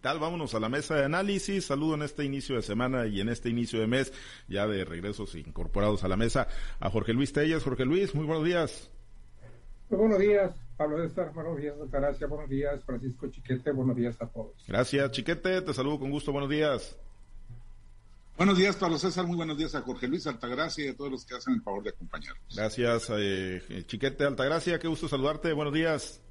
Tal, vámonos a la mesa de análisis. Saludo en este inicio de semana y en este inicio de mes, ya de regresos incorporados a la mesa, a Jorge Luis Tellas. Jorge Luis, muy buenos días. Muy buenos días, Pablo César. Buenos días, Gracias. Buenos días, Francisco Chiquete. Buenos días a todos. Gracias, Chiquete. Te saludo con gusto. Buenos días. Buenos días, Pablo César. Muy buenos días a Jorge Luis Altagracia y a todos los que hacen el favor de acompañarnos. Gracias, eh, Chiquete Altagracia. Qué gusto saludarte. Buenos días.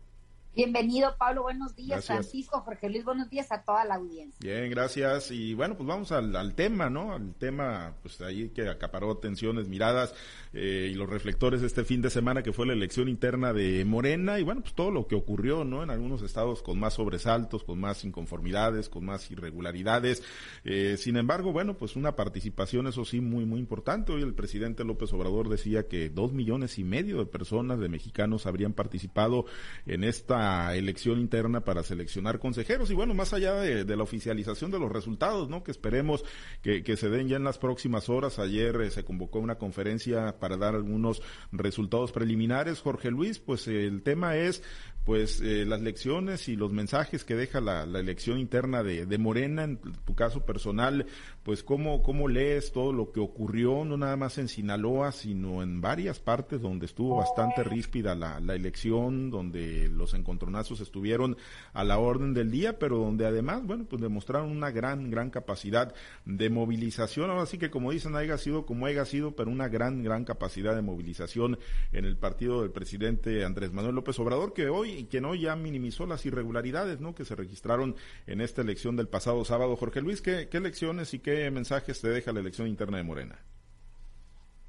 Bienvenido, Pablo. Buenos días, Francisco, Jorge Luis. Buenos días a toda la audiencia. Bien, gracias. Y bueno, pues vamos al, tema, ¿no? Al tema, pues ahí que acaparó atenciones, miradas eh, y los reflectores este fin de semana, que fue la elección interna de Morena. Y bueno, pues todo lo que ocurrió, ¿no? En algunos estados con más sobresaltos, con más inconformidades, con más irregularidades. Eh, sin embargo, bueno, pues una participación, eso sí, muy, muy importante. Hoy el presidente López Obrador decía que dos millones y medio de personas, de mexicanos, habrían participado en esta elección interna para seleccionar consejeros y bueno, más allá de, la oficialización de los resultados, ¿no? Que esperemos que, se den ya en las próximas horas. Ayer eh, se convocó una conferencia para dar algunos resultados preliminares. Jorge Luis, pues el tema es pues eh, las lecciones y los mensajes que deja la, elección interna de, de, Morena, en tu caso personal, pues cómo, cómo lees todo lo que ocurrió, no nada más en Sinaloa, sino en varias partes donde estuvo bastante ríspida la, la elección, donde los encontronazos estuvieron a la orden del día, pero donde además, bueno, pues demostraron una gran, gran capacidad de movilización, ahora sí que como dicen, haya sido como haya sido, pero una gran, gran capacidad de movilización en el partido del presidente Andrés Manuel López Obrador, que hoy y que no ya minimizó las irregularidades ¿no? que se registraron en esta elección del pasado sábado. Jorge Luis, ¿qué, qué elecciones y qué mensajes te deja la elección interna de Morena?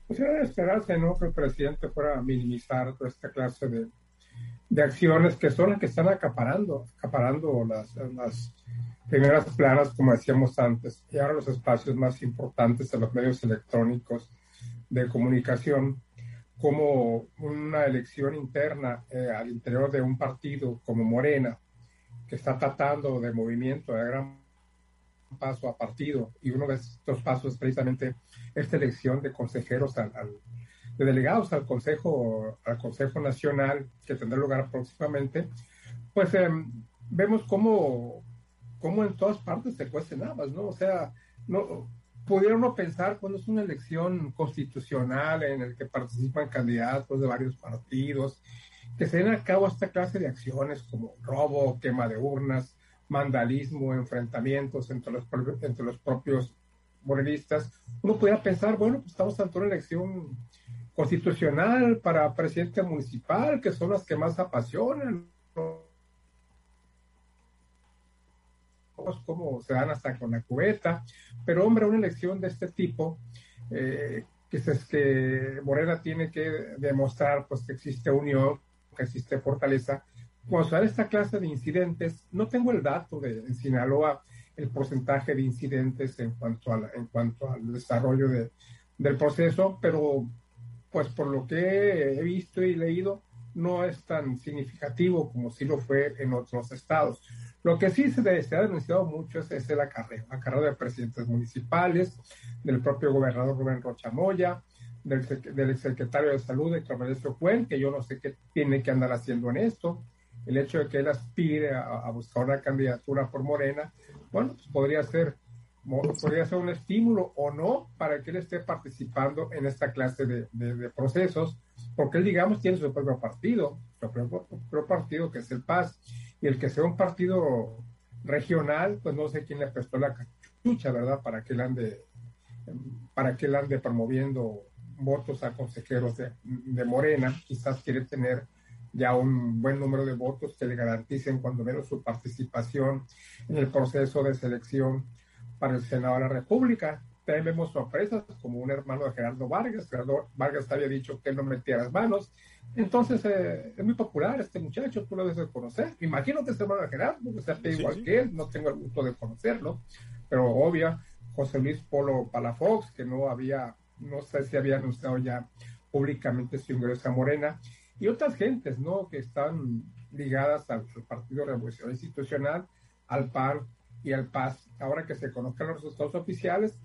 Pues era de esperarse, ¿no? Que el presidente fuera a minimizar toda esta clase de, de acciones que son las que están acaparando, acaparando las, las primeras planas, como decíamos antes, y ahora los espacios más importantes de los medios electrónicos de comunicación como una elección interna eh, al interior de un partido como Morena, que está tratando de movimiento de gran paso a partido, y uno de estos pasos es precisamente esta elección de consejeros, al, de delegados al Consejo, al Consejo Nacional, que tendrá lugar próximamente, pues em, vemos cómo, cómo en todas partes se cuecen habas, ¿no? O sea, no, pudiera uno pensar cuando es una elección constitucional en el que participan candidatos de varios partidos, que se den a cabo esta clase de acciones como robo, quema de urnas, vandalismo, enfrentamientos entre los, entre los propios morenistas, uno pudiera pensar, bueno, pues estamos ante una elección constitucional para presidente municipal, que son las que más apasionan, cómo se dan hasta con la cubeta, pero hombre, una elección de este tipo, eh, que, es que Morena tiene que demostrar pues que existe unión, que existe fortaleza. Cuando se da esta clase de incidentes, no tengo el dato de en Sinaloa el porcentaje de incidentes en cuanto, a en cuanto al desarrollo de, del proceso, pero pues por lo que he visto y leído, no es tan significativo como sí lo fue en otros estados. Lo que sí se, ha denunciado mucho es, el acarreo, acarreo de presidentes municipales, del propio gobernador Rubén Rochamoya, del, del secretario de Salud, de Carmelesio Cuen, que yo no sé qué tiene que andar haciendo en esto. El hecho de que él aspire a, buscar una candidatura por Morena, bueno, pues podría ser podría ser un estímulo o no para que él esté participando en esta clase de, procesos, porque él, digamos, tiene su propio partido, su propio, partido que es el PAS, y el que sea un partido regional, pues no sé quién le prestó la cachucha, ¿verdad? Para que él ande, para que él ande promoviendo votos a consejeros de, de Morena, quizás quiere tener ya un buen número de votos que le garanticen cuando menos su participación en el proceso de selección para el Senado de la República. También vemos sorpresas como un hermano de Gerardo Vargas. Gerardo Vargas había dicho que él no metía las manos. Entonces, eh, es muy popular este muchacho, tú lo debes de conocer. Imagino que es hermano de Gerardo, que sea igual que él, no tengo el gusto de conocerlo, pero obvia, José Luis Polo Palafox, que no había, no sé si había anunciado ya públicamente su ingreso a Morena, y otras gentes, ¿no? Que están ligadas al, al Partido Revolucionario Institucional, al PAN, y al PAS. Ahora que se conozcan los resultados oficiales,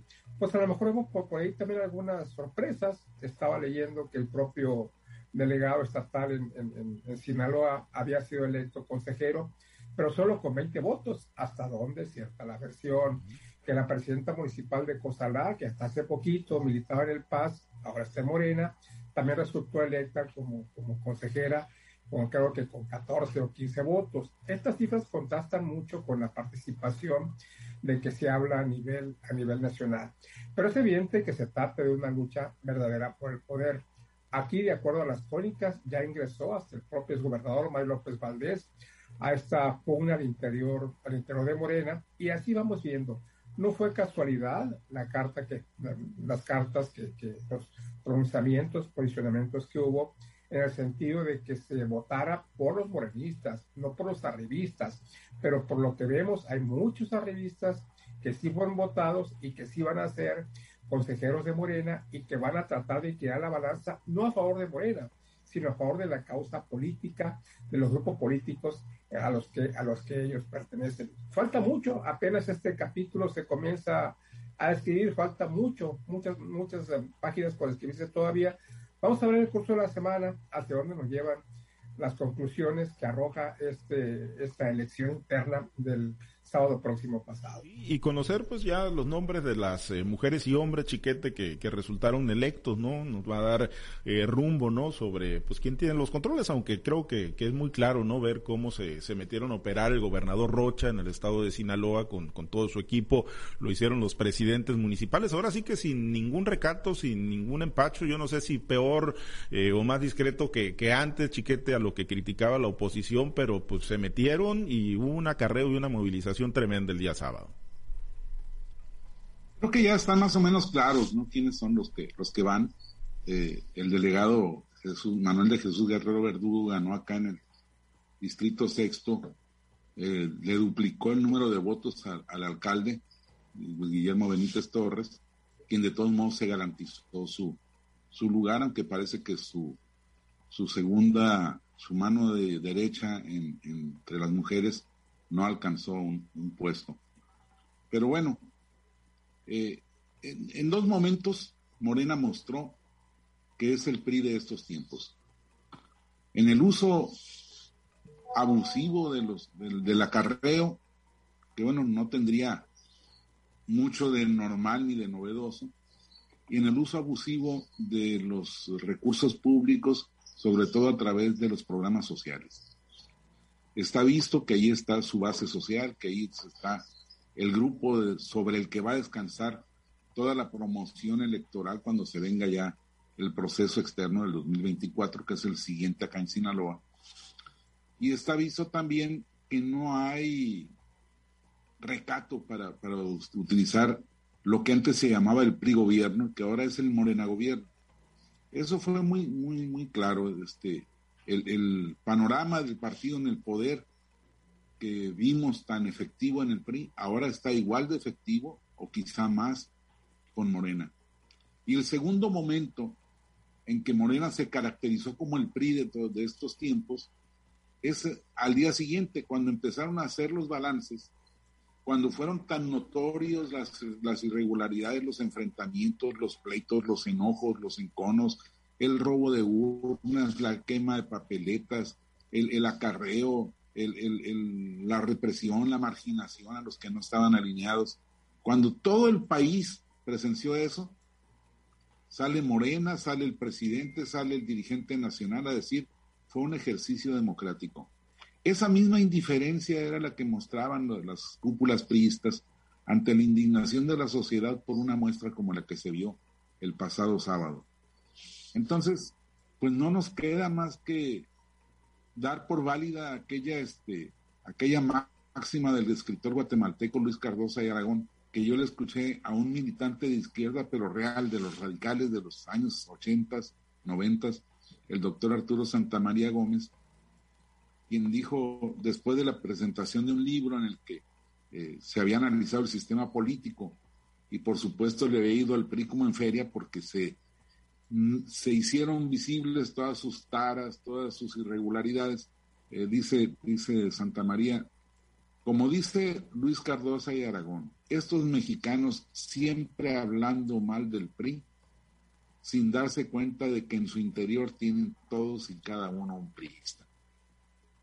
pues a lo mejor vemos por, ahí también algunas sorpresas. Estaba leyendo que el propio delegado estatal en, Sinaloa había sido electo consejero. pero solo con 20 votos, hasta donde cierta la versión que la presidenta municipal de Cozalá, que hasta hace poquito militaba en el Paz, ahora está en Morena, también resultó electa como, como consejera, con, creo que con 14 o 15 votos. Estas cifras contrastan mucho con la participación de que se habla a nivel, a nivel nacional. Pero es evidente que se trata de una lucha verdadera por el poder. Aquí, de acuerdo a las crónicas, ya ingresó hasta el propio gobernador Mario López Valdés a esta pugna al interior, al interior de Morena, y así vamos viendo no fue casualidad la carta que, las cartas que, los pronunciamientos, posicionamientos que hubo en el sentido de que se votara por los morenistas, no por los arribistas, pero por lo que vemos hay muchos arribistas que sí fueron votados y que sí van a ser consejeros de Morena y que van a tratar de crear la balanza no a favor de Morena, sino a favor de la causa política, de los grupos políticos a los que, a los que ellos pertenecen. Falta mucho, apenas este capítulo se comienza a escribir, falta mucho, muchas, muchas eh, páginas por escribirse todavía. Vamos a ver el curso de la semana hacia dónde nos llevan las conclusiones que arroja este, esta elección interna del sábado próximo pasado. Y conocer pues ya los nombres de las eh, mujeres y hombres chiquete que, que, resultaron electos, ¿no? Nos va a dar eh, rumbo, ¿no? Sobre pues quién tiene los controles, aunque creo que, que es muy claro, ¿no? Ver cómo se, se, metieron a operar el gobernador Rocha en el estado de Sinaloa con, con todo su equipo, lo hicieron los presidentes municipales, ahora sí que sin ningún recato, sin ningún empacho, yo no sé si peor eh, o más discreto que, que antes, chiquete, a lo que criticaba la oposición, pero pues se metieron y hubo un acarreo y una movilización tremenda el día sábado. Creo que ya están más o menos claros, ¿no? ¿Quiénes son los que, los que van? Eh, el delegado Jesús, Manuel de Jesús Guerrero Verdugo ganó acá en el distrito sexto, eh, le duplicó el número de votos al alcalde, Guillermo Benítez Torres, quien de todos modos se garantizó su, su lugar, aunque parece que su, su segunda, su mano de derecha entre las mujeres no alcanzó un, puesto. Pero bueno, eh, en, dos momentos Morena mostró que es el PRI de estos tiempos. En el uso abusivo de los, del, acarreo, que bueno, no tendría mucho de normal ni de novedoso, y en el uso abusivo de los recursos públicos, sobre todo a través de los programas sociales está visto que ahí está su base social, que ahí está el grupo sobre el que va a descansar toda la promoción electoral cuando se venga ya el proceso externo del 2024, que es el siguiente acá en Sinaloa. Y está visto también que no hay recato para, para utilizar lo que antes se llamaba el PRI gobierno, que ahora es el Morena gobierno. Eso fue muy, muy, muy claro. Este, el, panorama del partido en el poder que vimos tan efectivo en el PRI, ahora está igual de efectivo o quizá más con Morena. Y el segundo momento en que Morena se caracterizó como el PRI de, de estos tiempos es al día siguiente, cuando empezaron a hacer los balances, cuando fueron tan notorios las irregularidades, los enfrentamientos, los pleitos, los enojos, los enconos, el robo de urnas, la quema de papeletas, el, acarreo, la represión, la marginación a los que no estaban alineados. Cuando todo el país presenció eso, sale Morena, sale el presidente, sale el dirigente nacional a decir, fue un ejercicio democrático. Esa misma indiferencia era la que mostraban las cúpulas priistas ante la indignación de la sociedad por una muestra como la que se vio el pasado sábado. Entonces, pues no nos queda más que dar por válida aquella, este, aquella máxima del escritor guatemalteco Luis Cardosa y Aragón, que yo le escuché a un militante de izquierda, pero real, de los radicales de los años 80, 90, el doctor Arturo Santamaría Gómez, quien dijo, después de la presentación de un libro en el que eh, se había analizado el sistema político, y por supuesto le había ido al PRI en feria porque se se hicieron visibles todas sus taras, todas sus irregularidades. Eh, dice, dice Santa María, como dice Luis Cardosa y Aragón, estos mexicanos siempre hablando mal del PRI, sin darse cuenta de que en su interior tienen todos y cada uno un priista.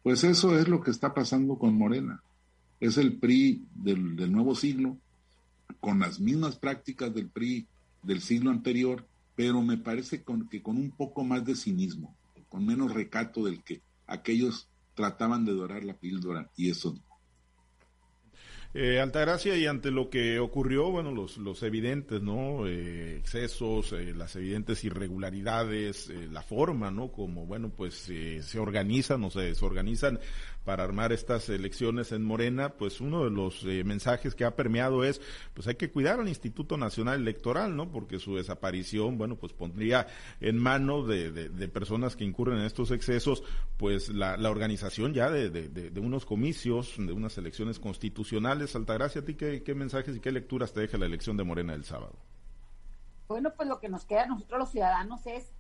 Pues eso es lo que está pasando con Morena. Es el PRI del, nuevo siglo, con las mismas prácticas del PRI del siglo anterior, pero me parece que con un poco más de cinismo, con menos recato del que aquellos trataban de dorar la píldora y eso eh, Altagracia, y ante lo que ocurrió, bueno, los, los evidentes, ¿no? Eh, excesos, eh, las evidentes irregularidades, eh, la forma, ¿no? Como, bueno, pues se organizan o se desorganizan para armar estas elecciones en Morena, pues uno de los eh, mensajes que ha permeado es, pues hay que cuidar al Instituto Nacional Electoral, ¿no? Porque su desaparición, bueno, pues pondría en mano de, de, personas que incurren en estos excesos, pues la, la organización ya de, de, unos comicios, de unas elecciones constitucionales. Altagracia, ¿a ti qué, qué mensajes y qué lecturas te deja la elección de Morena el sábado? Bueno, pues lo que nos queda a nosotros los ciudadanos es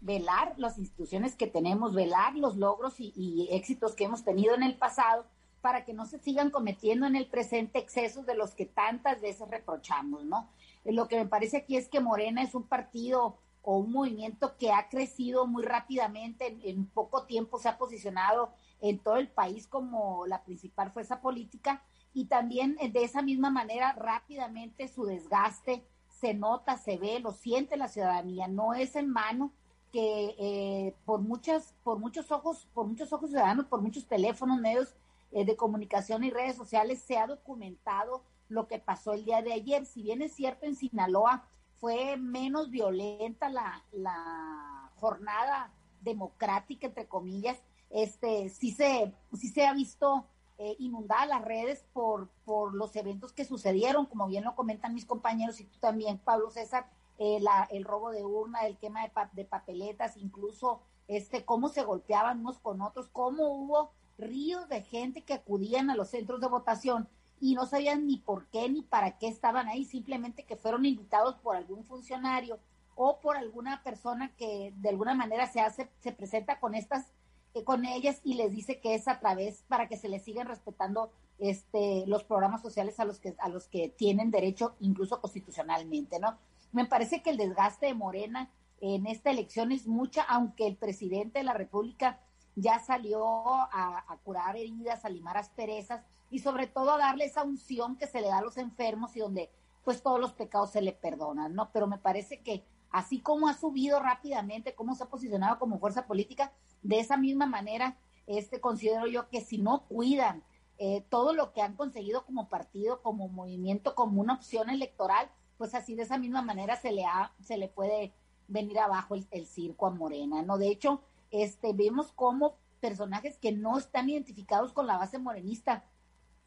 velar las instituciones que tenemos, velar los logros y, éxitos que hemos tenido en el pasado para que no se sigan cometiendo en el presente excesos de los que tantas veces reprochamos, ¿no? Eh, lo que me parece aquí es que Morena es un partido o un movimiento que ha crecido muy rápidamente, en, poco tiempo se ha posicionado en todo el país como la principal fuerza política y también eh, de esa misma manera rápidamente su desgaste se nota, se ve, lo siente la ciudadanía, no es en mano que eh, por muchas, por muchos ojos, por muchos ojos ciudadanos, por muchos teléfonos, medios eh, de comunicación y redes sociales se ha documentado lo que pasó el día de ayer. Si bien es cierto en Sinaloa fue menos violenta la, la jornada democrática entre comillas, este sí se, sí se ha visto eh, inundada las redes por, por los eventos que sucedieron, como bien lo comentan mis compañeros y tú también, Pablo César, eh, el robo de urna, el quema de, de, papeletas, incluso este, cómo se golpeaban unos con otros, cómo hubo ríos de gente que acudían a los centros de votación y no sabían ni por qué ni para qué estaban ahí, simplemente que fueron invitados por algún funcionario o por alguna persona que de alguna manera se hace, se presenta con estas, con ellas y les dice que es a través para que se les sigan respetando este los programas sociales a los que a los que tienen derecho incluso constitucionalmente, ¿no? Me parece que el desgaste de Morena en esta elección es mucha, aunque el presidente de la República ya salió a, curar heridas, a limar asperezas y sobre todo a darle esa unción que se le da a los enfermos y donde pues todos los pecados se le perdonan, ¿no? Pero me parece que así como ha subido rápidamente, como se ha posicionado como fuerza política, de esa misma manera, este considero yo que si no cuidan eh, todo lo que han conseguido como partido, como movimiento, como una opción electoral, pues así de esa misma manera se le, ha, se le puede venir abajo el, circo a Morena, ¿no? De hecho, este, vemos como personajes que no están identificados con la base morenista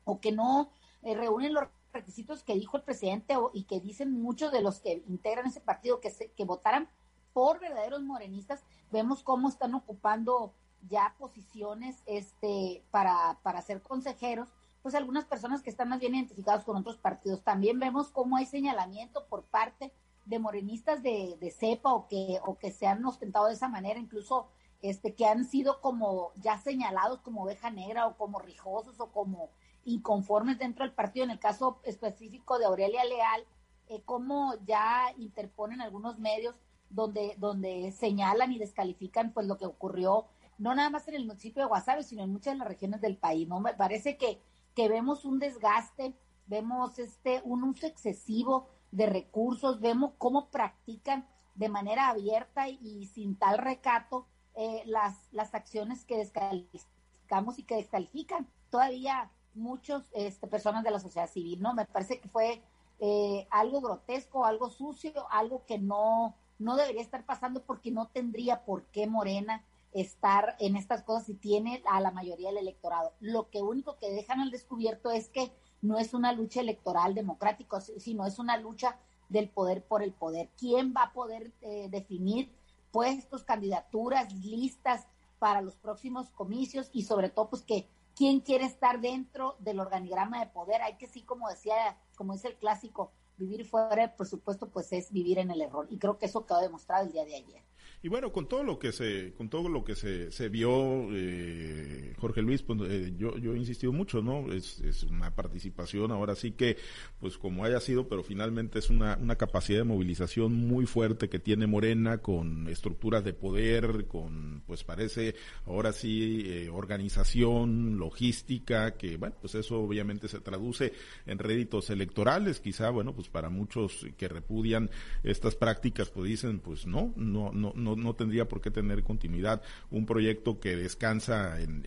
o que no eh, reúnen los requisitos que dijo el presidente y que dicen muchos de los que integran ese partido que, se, que votaran por verdaderos morenistas, vemos cómo están ocupando ya posiciones este, para, para ser consejeros pues algunas personas que están más bien identificados con otros partidos. También vemos cómo hay señalamiento por parte de morenistas de, cepa o que, o que se han ostentado de esa manera, incluso este, que han sido como ya señalados como oveja negra o como rijosos o como inconformes dentro del partido. En el caso específico de Aurelia Leal, eh, como ya interponen algunos medios donde, donde señalan y descalifican pues lo que ocurrió, no nada más en el municipio de Guasave, sino en muchas de las regiones del país. ¿no? Me parece que que vemos un desgaste, vemos este un uso excesivo de recursos, vemos cómo practican de manera abierta y sin tal recato eh, las, las acciones que descalificamos y que descalifican todavía muchas este, personas de la sociedad civil, ¿no? Me parece que fue eh, algo grotesco, algo sucio, algo que no, no debería estar pasando porque no tendría por qué Morena estar en estas cosas y tiene a la mayoría del electorado. Lo que único que dejan al descubierto es que no es una lucha electoral democrática, sino es una lucha del poder por el poder. ¿Quién va a poder eh, definir puestos, candidaturas, listas para los próximos comicios y sobre todo pues que quién quiere estar dentro del organigrama de poder? Hay que sí, como decía, como dice el clásico, vivir fuera del presupuesto pues es vivir en el error y creo que eso quedó demostrado el día de ayer. Y bueno, con todo lo que se, con todo lo que se, se vio, eh, Jorge Luis, pues eh, yo, yo he insistido mucho, ¿no? Es, es una participación, ahora sí que, pues como haya sido, pero finalmente es una, una capacidad de movilización muy fuerte que tiene Morena, con estructuras de poder, con, pues parece, ahora sí, eh, organización, logística, que, bueno, pues eso obviamente se traduce en réditos electorales, quizá, bueno, pues para muchos que repudian estas prácticas, pues dicen, pues no, no, no, no no, tendría por qué tener continuidad. Un proyecto que descansa en,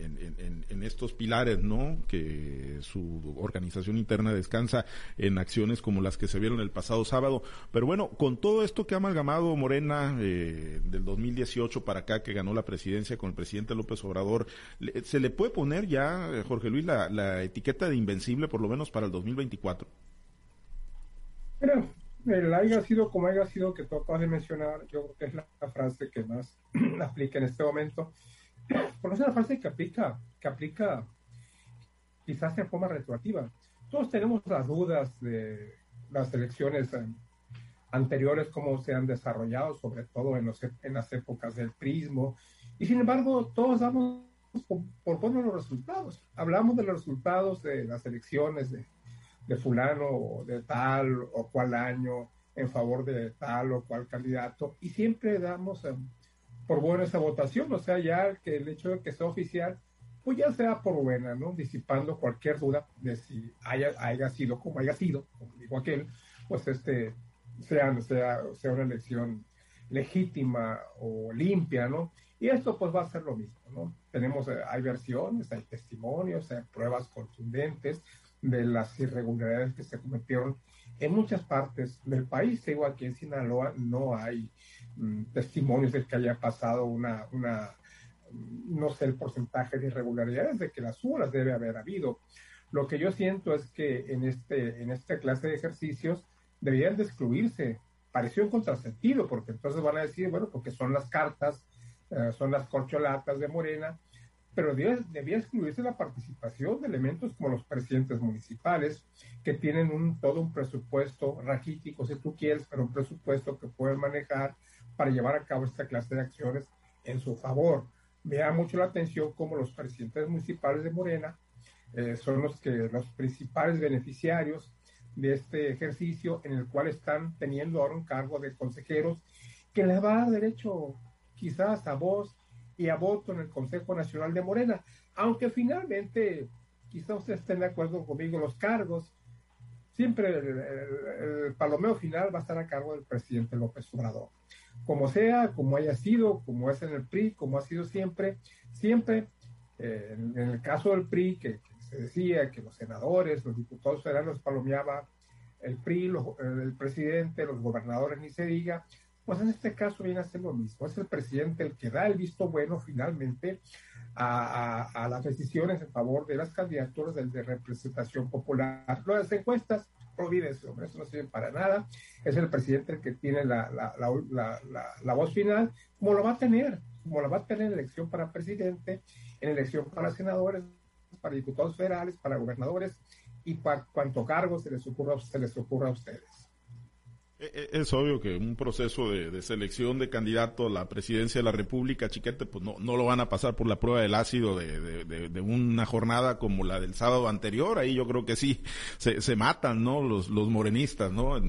estos pilares, ¿no? Que su organización interna descansa en acciones como las que se vieron el pasado sábado. Pero bueno, con todo esto que ha amalgamado Morena eh, del 2018 para acá, que ganó la presidencia con el presidente López Obrador, ¿se le puede poner ya, Jorge Luis, la, la etiqueta de invencible por lo menos para el 2024? Mira, el haya sido como haya sido que tú acabas de mencionar, yo creo que es la, frase que más aplica en este momento. Porque es una frase que aplica, que aplica quizás en forma retroactiva. Todos tenemos las dudas de las elecciones anteriores, cómo se han desarrollado, sobre todo en, los, en las épocas del prismo. Y sin embargo, todos damos por, por buenos los resultados. Hablamos de los resultados de las elecciones de de fulano o de tal o cual año en favor de tal o cual candidato y siempre damos eh, por buena esa votación, o sea, ya que el hecho de que sea oficial, pues ya sea por buena, ¿no? Disipando cualquier duda de si haya, haya sido como haya sido, como dijo aquel, pues este, sea, sea, sea una elección legítima o limpia, ¿no? Y esto pues va a ser lo mismo, ¿no? Tenemos, eh, hay versiones, hay testimonios, hay pruebas contundentes, de las irregularidades que se cometieron en muchas partes del país. Digo, aquí en Sinaloa no hay mm, testimonios de que haya pasado una, una, mm, no sé el porcentaje de irregularidades, de que las las debe haber habido. Lo que yo siento es que en, este, en esta clase de ejercicios deberían de excluirse. Pareció un contrasentido, porque entonces van a decir, bueno, porque son las cartas, eh, son las corcholatas de Morena, pero debía, excluirse la participación de elementos como los presidentes municipales, que tienen todo un presupuesto raquítico, si tú quieres, pero un presupuesto que pueden manejar para llevar a cabo esta clase de acciones en su favor. Me da mucho la atención como los presidentes municipales de Morena eh, son los, que, los principales beneficiarios de este ejercicio en el cual están teniendo ahora un cargo de consejeros que les va a dar derecho quizás a voz y a voto en el Consejo Nacional de Morena, aunque finalmente, quizá ustedes estén de acuerdo conmigo, los cargos, siempre el, palomeo final va a estar a cargo del presidente López Obrador. Como sea, como haya sido, como es en el PRI, como ha sido siempre, siempre, eh, en, el caso del PRI, que, se decía que los senadores, los diputados federales palomeaba el PRI, el presidente, los gobernadores, ni se diga, pues en este caso viene a ser lo mismo. Es el presidente el que da el visto bueno finalmente a, las decisiones en favor de las candidaturas de, representación popular. Las encuestas, hombre, eso no sirve para nada. Es el presidente el que tiene la, la, voz final, como lo va a tener, como lo va a tener en elección para presidente, en elección para senadores, para diputados federales, para gobernadores y para cuanto cargo se les ocurra, se les ocurra a ustedes. E, e, es obvio que un proceso de, selección de candidato a la presidencia de la República, Chiquete, pues no, no lo van a pasar por la prueba del ácido de, una jornada como la del sábado anterior. Ahí yo creo que sí se, se matan, ¿no? Los, los morenistas, ¿no?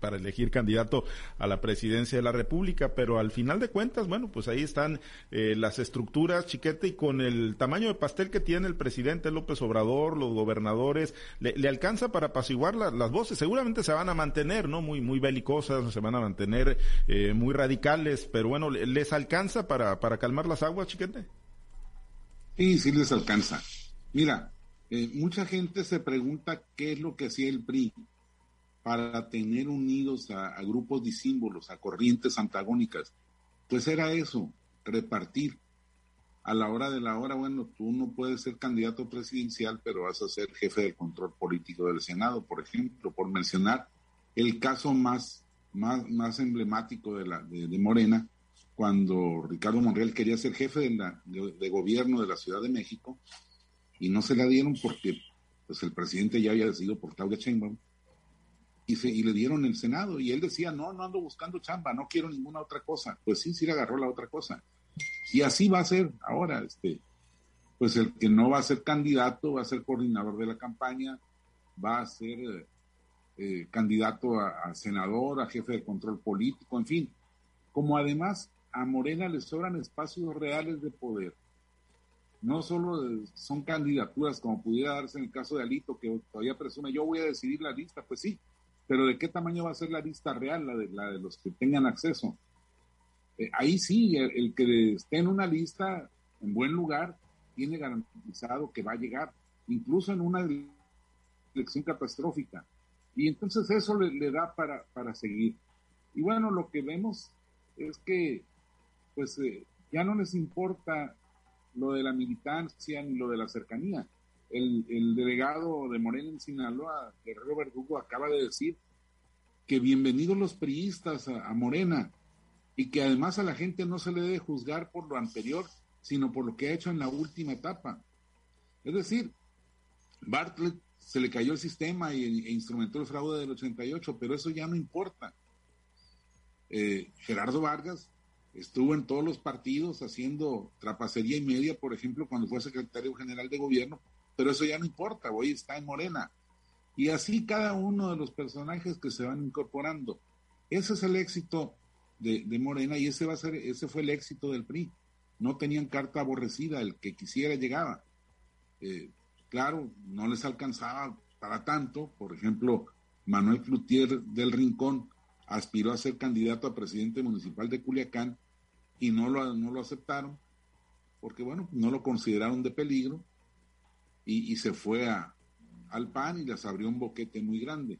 para elegir candidato a la presidencia de la República. Pero al final de cuentas, bueno, pues ahí están eh, las estructuras, Chiquete, y con el tamaño de pastel que tiene el presidente López Obrador, los gobernadores, le, alcanza para apaciguar las voces. Seguramente se van a mantener, ¿no? Muy, muy belicosas, se van a mantener eh, muy radicales, pero bueno, ¿les alcanza para, para calmar las aguas, chiquete? Sí, sí les alcanza. Mira, eh, mucha gente se pregunta qué es lo que hacía el PRI para tener unidos a, a grupos disímbolos, a corrientes antagónicas. Pues era eso, repartir a la hora de la hora, bueno, tú no puedes ser candidato presidencial, pero vas a ser jefe del control político del Senado, por ejemplo, por mencionar el caso más, más, más emblemático de, la, de, Morena, cuando Ricardo Monreal quería ser jefe de, la, gobierno de la Ciudad de México y no se la dieron porque pues, el presidente ya había decidido por Claudia Sheinbaum y, se, y le dieron el Senado. Y él decía, no, no ando buscando chamba, no quiero ninguna otra cosa. Pues sí, sí le agarró la otra cosa. Y así va a ser ahora, este, pues el que no va a ser candidato va a ser coordinador de la campaña, va a ser eh, candidato a, senador, a jefe de control político, en fin. Como además a Morena le sobran espacios reales de poder. No solo son candidaturas como pudiera darse en el caso de Alito, que todavía presume, yo voy a decidir la lista, pues sí, pero ¿de qué tamaño va a ser la lista real, la de, los que tengan acceso? Eh, ahí sí, el, que esté en una lista en buen lugar tiene garantizado que va a llegar, incluso en una elección catastrófica. Y entonces eso le, da para, para, seguir. Y bueno, lo que vemos es que pues eh, ya no les importa lo de la militancia ni lo de la cercanía. El, el delegado de Morena en Sinaloa, Guerrero Verdugo, acaba de decir que bienvenidos los priistas a Morena, y que además a la gente no se le debe juzgar por lo anterior, sino por lo que ha hecho en la última etapa. Es decir, Bartlett se le cayó el sistema y, e instrumentó el fraude del 88, pero eso ya no importa. Eh, Gerardo Vargas estuvo en todos los partidos haciendo trapacería y media, por ejemplo, cuando fue secretario general de gobierno, pero eso ya no importa, hoy está en Morena. Y así cada uno de los personajes que se van incorporando. Ese es el éxito de, Morena y ese va a ser, ese fue el éxito del PRI. No tenían carta aborrecida, el que quisiera llegaba. Eh, claro, no les alcanzaba para tanto. Por ejemplo, Manuel Cloutier del Rincón aspiró a ser candidato a presidente municipal de Culiacán y no lo, no lo aceptaron porque, bueno, no lo consideraron de peligro y, se fue a, al PAN y les abrió un boquete muy grande.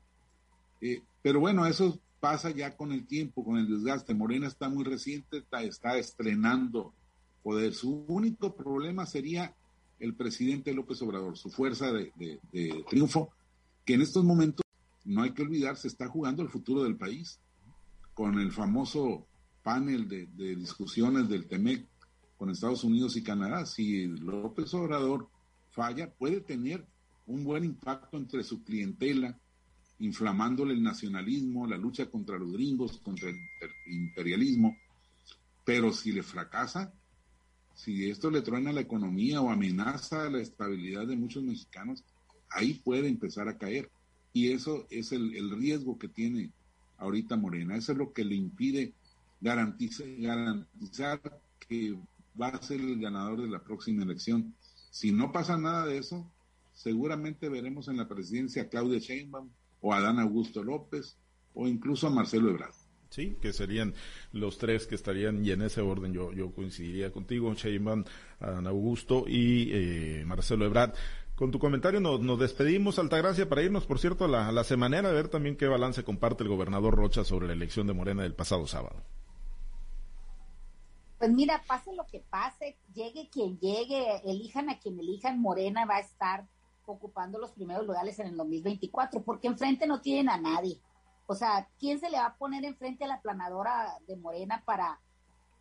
Eh, pero bueno, eso pasa ya con el tiempo, con el desgaste. Morena está muy reciente, está, estrenando poder. Su único problema sería el presidente López Obrador, su fuerza de, triunfo, que en estos momentos, no hay que olvidar, se está jugando el futuro del país, con el famoso panel de, de discusiones del TEMEC con Estados Unidos y Canadá. Si López Obrador falla, puede tener un buen impacto entre su clientela, inflamándole el nacionalismo, la lucha contra los gringos, contra el imperialismo. Pero si le fracasa, si esto le truena la economía o amenaza la estabilidad de muchos mexicanos, ahí puede empezar a caer. Y eso es el, riesgo que tiene ahorita Morena. Eso es lo que le impide garantizar, que va a ser el ganador de la próxima elección. Si no pasa nada de eso, seguramente veremos en la presidencia a Claudia Sheinbaum, o a Adán Augusto López o incluso a Marcelo Ebrard. Sí, que serían los tres que estarían, y en ese orden yo, coincidiría contigo, Sheinbaum, Adán Augusto y eh, Marcelo Ebrard. Con tu comentario nos, nos despedimos, Altagracia, para irnos, por cierto, a la, a la semanera, a ver también qué balance comparte el gobernador Rocha sobre la elección de Morena del pasado sábado. Pues mira, pase lo que pase, llegue quien llegue, elijan a quien elijan, Morena va a estar ocupando los primeros lugares en el 2024, porque enfrente no tienen a nadie. O sea, ¿quién se le va a poner enfrente a la planadora de Morena para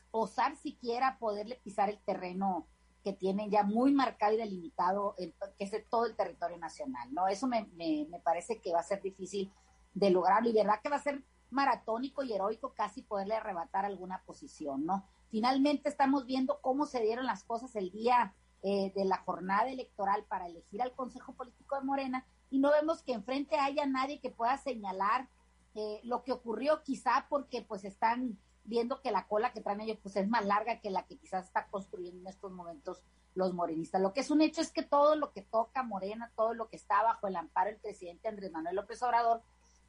osar siquiera poderle pisar el terreno que tienen ya muy marcado y delimitado, que es todo el territorio nacional? ¿no? Eso me, me, me parece que va a ser difícil de lograrlo y verdad que va a ser maratónico y heroico casi poderle arrebatar alguna posición, ¿no? Finalmente estamos viendo cómo se dieron las cosas el día eh, de la jornada electoral para elegir al Consejo Político de Morena y no vemos que enfrente haya nadie que pueda señalar lo que ocurrió, quizá porque pues están viendo que la cola que traen ellos pues es más larga que la que quizás está construyendo en estos momentos los morenistas. Lo que es un hecho es que todo lo que toca Morena, todo lo que está bajo el amparo del presidente Andrés Manuel López Obrador,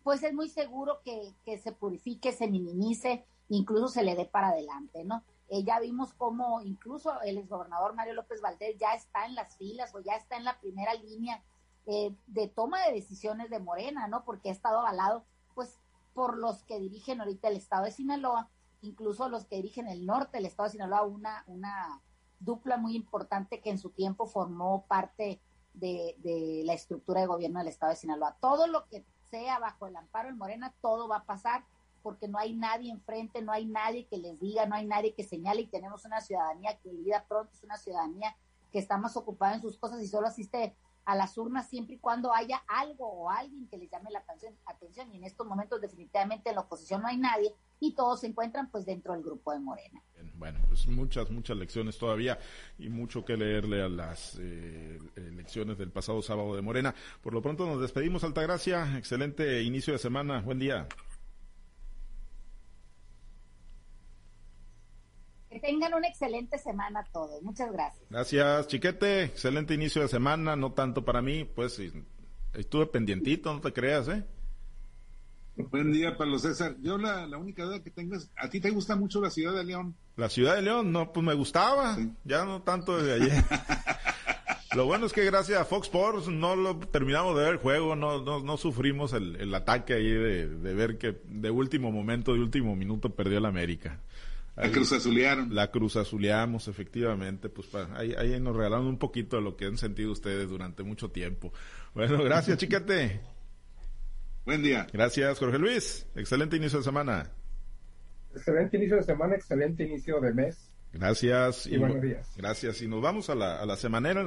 pues es muy seguro que, que se purifique, se minimice, incluso se le dé para adelante, ¿no? Eh, ya vimos cómo incluso el exgobernador Mario López Valdés ya está en las filas o ya está en la primera línea eh, de toma de decisiones de Morena, ¿no? Porque ha estado avalado, pues, por los que dirigen ahorita el estado de Sinaloa, incluso los que dirigen el norte del estado de Sinaloa, una, una dupla muy importante que en su tiempo formó parte de, de la estructura de gobierno del estado de Sinaloa. Todo lo que sea bajo el amparo de Morena, todo va a pasar porque no hay nadie enfrente, no hay nadie que les diga, no hay nadie que señale y tenemos una ciudadanía que olvida pronto, es una ciudadanía que está más ocupada en sus cosas y solo asiste a las urnas siempre y cuando haya algo o alguien que les llame la atención y en estos momentos definitivamente en la oposición no hay nadie y todos se encuentran pues dentro del grupo de Morena. Bueno, pues muchas, muchas lecciones todavía y mucho que leerle a las eh, elecciones del pasado sábado de Morena. Por lo pronto nos despedimos, Altagracia. Excelente inicio de semana. Buen día. Que tengan una excelente semana todos. Muchas gracias. Gracias, Chiquete. Excelente inicio de semana. No tanto para mí, pues estuve pendientito, no te creas, ¿eh? Buen día, Pablo César. Yo la, única duda que tengo es, ¿a ti te gusta mucho la ciudad de León? La ciudad de León, no, pues me gustaba. Ya no tanto desde ayer. Lo bueno es que gracias a Fox Sports no lo terminamos de ver el juego, no, no, no sufrimos el, el, ataque ahí de, de, ver que de último momento, de último minuto perdió el América. La Cruz Azulearon. La Cruz Azuleamos, efectivamente. Pues ahí, ahí nos regalaron un poquito de lo que han sentido ustedes durante mucho tiempo. Bueno, gracias, chiquete. Buen día. Gracias, Jorge Luis. Excelente inicio de semana. Excelente inicio de semana, excelente inicio de mes. Gracias. Y, buenos días. Gracias. Y nos vamos a la, a la semanera.